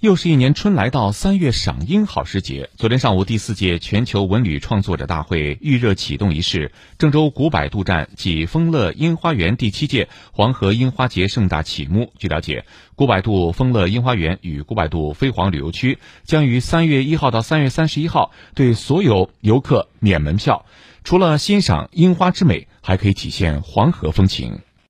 又是一年春来到三月赏樱好时节昨天上午第四届全球文旅创作者大会预热启动仪式郑州古柏渡站暨丰乐樱花园第七届黄河樱花节盛大启幕据了解。古柏渡丰乐樱花园与古柏渡飞黄旅游区将于三月一号到三月三十一号对所有游客免门票。除了欣赏樱花之美还可以体现黄河风情。